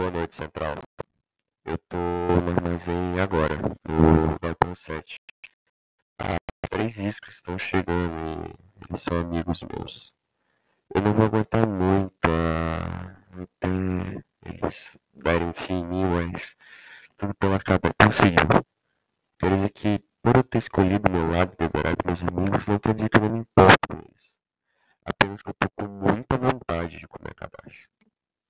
Boa noite, Central. Eu tô no armazém agora, no Galpão 7. Há ah, três iscas estão chegando e eles são amigos meus. Eu não vou aguentar muito ah, até eles darem fim em mim, mas tudo pela capa é possível. Quero dizer que, por eu ter escolhido meu lado e devorado meus amigos, não quer dizer que eu não me importo com eles. Apenas que eu tô com muita vontade de comer